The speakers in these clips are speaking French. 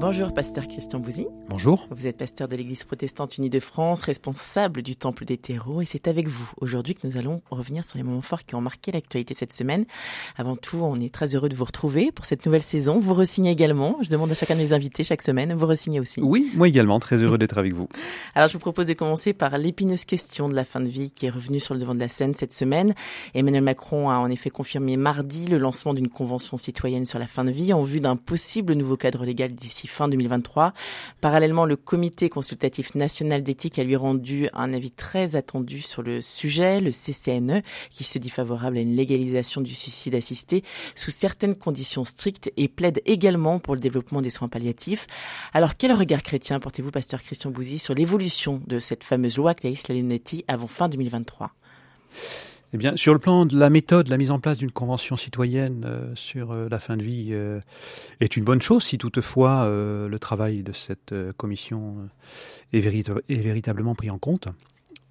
Bonjour, pasteur Christian Bouzy. Bonjour. Vous êtes pasteur de l'Église protestante unie de France, responsable du Temple des terreaux, et c'est avec vous aujourd'hui que nous allons revenir sur les moments forts qui ont marqué l'actualité cette semaine. Avant tout, on est très heureux de vous retrouver pour cette nouvelle saison. Vous resignez également. Je demande à chacun de mes invités chaque semaine. Vous resignez aussi. Oui, moi également, très heureux d'être avec vous. Alors, je vous propose de commencer par l'épineuse question de la fin de vie qui est revenue sur le devant de la scène cette semaine. Emmanuel Macron a en effet confirmé mardi le lancement d'une convention citoyenne sur la fin de vie en vue d'un possible nouveau cadre légal d'ici fin 2023. Parallèlement, le comité consultatif national d'éthique a lui rendu un avis très attendu sur le sujet, le CCNE, qui se dit favorable à une légalisation du suicide assisté sous certaines conditions strictes et plaide également pour le développement des soins palliatifs. Alors, quel regard chrétien portez-vous, pasteur Christian Bouzy, sur l'évolution de cette fameuse loi Claes Lalinetti avant fin 2023 eh bien, sur le plan de la méthode, la mise en place d'une convention citoyenne euh, sur euh, la fin de vie euh, est une bonne chose si toutefois le travail de cette commission est, est, véritablement pris en compte.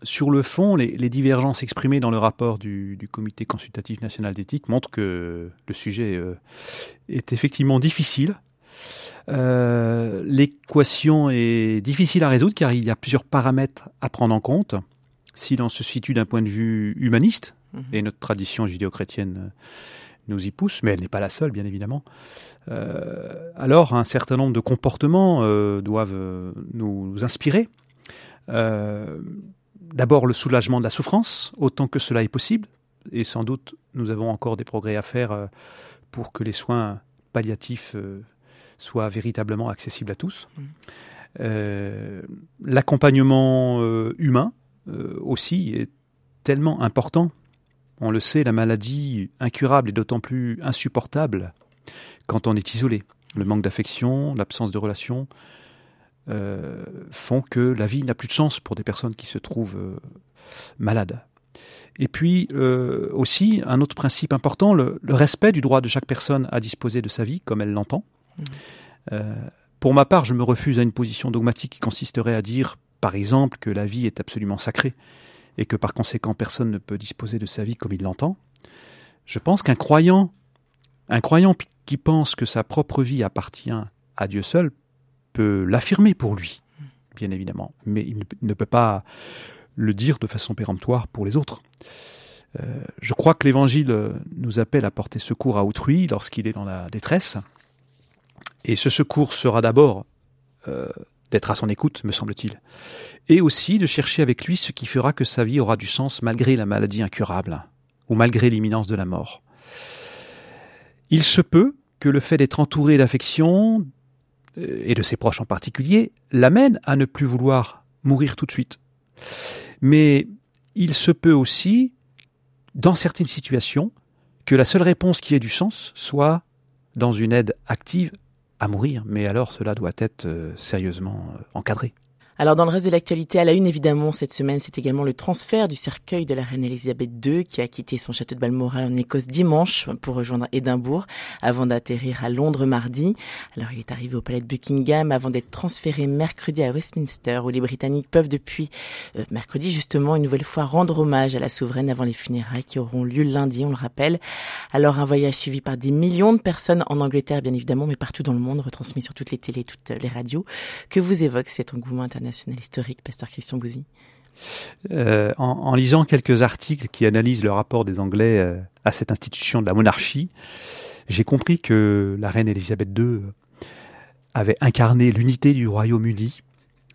Sur le fond, les, les divergences exprimées dans le rapport du, du Comité consultatif national d'éthique montrent que le sujet est effectivement difficile. L'équation est difficile à résoudre car il y a plusieurs paramètres à prendre en compte si l'on se situe d'un point de vue humaniste, mhm. et notre tradition judéo-chrétienne euh, nous y pousse, mais elle n'est pas la seule, bien évidemment, euh, alors un certain nombre de comportements euh, doivent nous inspirer. D'abord le soulagement de la souffrance, autant que cela est possible, et sans doute nous avons encore des progrès à faire pour que les soins palliatifs soient véritablement accessibles à tous. Mhm. L'accompagnement humain, aussi est tellement important. On le sait, la maladie incurable est d'autant plus insupportable quand on est isolé. Le manque d'affection, l'absence de relations euh, font que la vie n'a plus de sens pour des personnes qui se trouvent euh, malades. Et puis aussi, un autre principe important, le, respect du droit de chaque personne à disposer de sa vie comme elle l'entend. Mmh. pour ma part, je me refuse à une position dogmatique qui consisterait à dire par exemple, que la vie est absolument sacrée et que par conséquent personne ne peut disposer de sa vie comme il l'entend, je pense qu'un croyant, un croyant qui pense que sa propre vie appartient à Dieu seul, peut l'affirmer pour lui, bien évidemment, mais il ne peut pas le dire de façon péremptoire pour les autres. Euh, je crois que l'Évangile nous appelle à porter secours à autrui lorsqu'il est dans la détresse, et ce secours sera d'abord euh, d'être à son écoute, me semble-t-il, et aussi de chercher avec lui ce qui fera que sa vie aura du sens malgré la maladie incurable, ou malgré l'imminence de la mort. Il se peut que le fait d'être entouré d'affection, euh, et de ses proches en particulier, l'amène à ne plus vouloir mourir tout de suite. Mais il se peut aussi, dans certaines situations, que la seule réponse qui ait du sens soit dans une aide active à mourir, mais alors cela doit être euh, sérieusement euh, encadré. Alors dans le reste de l'actualité, à la une évidemment cette semaine, c'est également le transfert du cercueil de la reine Elisabeth II qui a quitté son château de Balmoral en Écosse dimanche pour rejoindre Édimbourg avant d'atterrir à Londres mardi. Alors il est arrivé au palais de Buckingham avant d'être transféré mercredi à Westminster où les Britanniques peuvent depuis euh, mercredi justement une nouvelle fois rendre hommage à la souveraine avant les funérailles qui auront lieu lundi, on le rappelle. Alors un voyage suivi par des millions de personnes en Angleterre bien évidemment mais partout dans le monde retransmis sur toutes les télés, toutes les radios. Que vous évoque cet engouement international national historique, pasteur Christian Gouzy euh, en, lisant quelques articles qui analysent le rapport des Anglais euh, à cette institution de la monarchie, j'ai compris que la reine Elisabeth II avait incarné l'unité du Royaume-Uni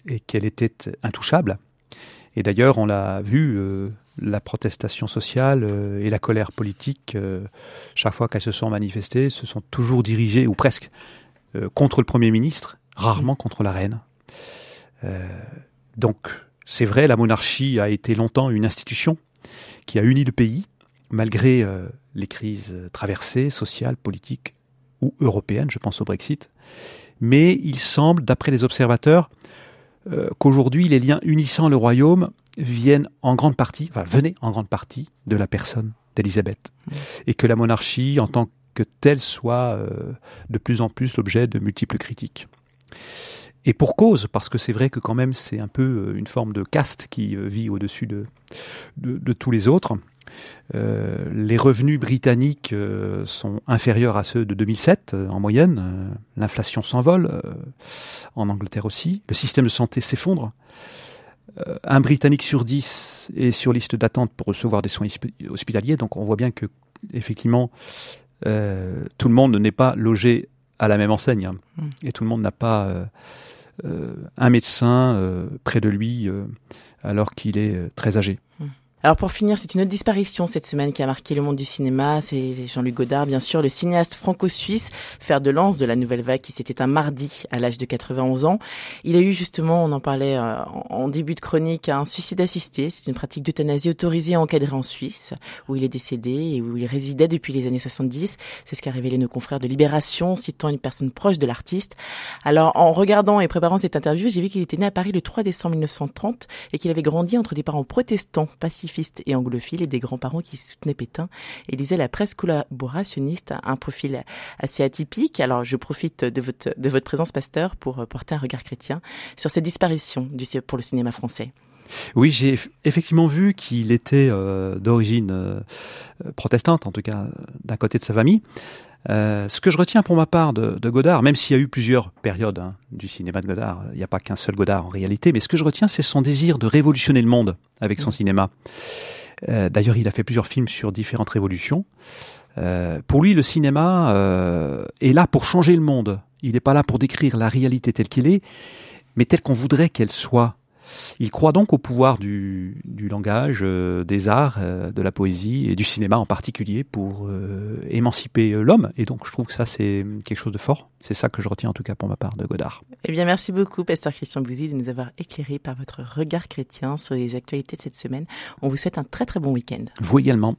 et qu'elle était intouchable. Et d'ailleurs, on l'a vu, euh, la protestation sociale et la colère politique, chaque fois qu'elles se sont manifestées, se sont toujours dirigées, ou presque, contre le Premier ministre, rarement contre la reine. Euh, donc, c'est vrai, la monarchie a été longtemps une institution qui a uni le pays, malgré euh, les crises traversées, sociales, politiques ou européennes, je pense au Brexit. Mais il semble, d'après les observateurs, euh, qu'aujourd'hui les liens unissant le royaume viennent en grande partie, enfin venaient en grande partie de la personne d'Élisabeth, et que la monarchie en tant que telle soit de plus en plus l'objet de multiples critiques. Et pour cause, parce que c'est vrai que quand même c'est un peu une forme de caste qui vit au-dessus de, de, de, tous les autres. Euh, les revenus britanniques euh, sont inférieurs à ceux de 2007 euh, en moyenne. L'inflation s'envole, en Angleterre aussi. Le système de santé s'effondre. un Britannique sur dix est sur liste d'attente pour recevoir des soins hospitaliers. Donc on voit bien que effectivement tout le monde n'est pas logé à la même enseigne hein. mm. et tout le monde n'a pas un médecin près de lui alors qu'il est très âgé. Mm. Alors pour finir, c'est une autre disparition cette semaine qui a marqué le monde du cinéma. C'est Jean-Luc Godard, bien sûr, le cinéaste franco-suisse, fer de lance de la nouvelle vague qui s'était un mardi à l'âge de 91 ans. Il a eu justement, on en parlait euh, en début de chronique, un suicide assisté. C'est une pratique d'euthanasie autorisée et encadrée en Suisse, où il est décédé et où il résidait depuis les années 70. C'est ce qu'a révélé nos confrères de Libération, citant une personne proche de l'artiste. Alors en regardant et préparant cette interview, j'ai vu qu'il était né à Paris le 3 décembre 1930 et qu'il avait grandi entre des parents protestants, et anglophile et des grands-parents qui soutenaient Pétain et lisaient la presse collaborationniste, un profil assez atypique. Alors je profite de votre, de votre présence, pasteur, pour porter un regard chrétien sur cette disparition du, pour le cinéma français. Oui, j'ai effectivement vu qu'il était euh, d'origine euh, protestante, en tout cas d'un côté de sa famille. Euh, ce que je retiens pour ma part de, de Godard, même s'il y a eu plusieurs périodes hein, du cinéma de Godard, il n'y a pas qu'un seul Godard en réalité, mais ce que je retiens, c'est son désir de révolutionner le monde avec son mmh. cinéma. Euh, D'ailleurs, il a fait plusieurs films sur différentes révolutions. Euh, pour lui, le cinéma euh, est là pour changer le monde. Il n'est pas là pour décrire la réalité telle qu'elle est, mais telle qu'on voudrait qu'elle soit. Il croit donc au pouvoir du, du langage, euh, des arts, euh, de la poésie et du cinéma en particulier pour euh, émanciper l'homme. Et donc je trouve que ça c'est quelque chose de fort. C'est ça que je retiens en tout cas pour ma part de Godard. Eh bien merci beaucoup Pasteur Christian Bouzy de nous avoir éclairé par votre regard chrétien sur les actualités de cette semaine. On vous souhaite un très très bon week-end. Vous également.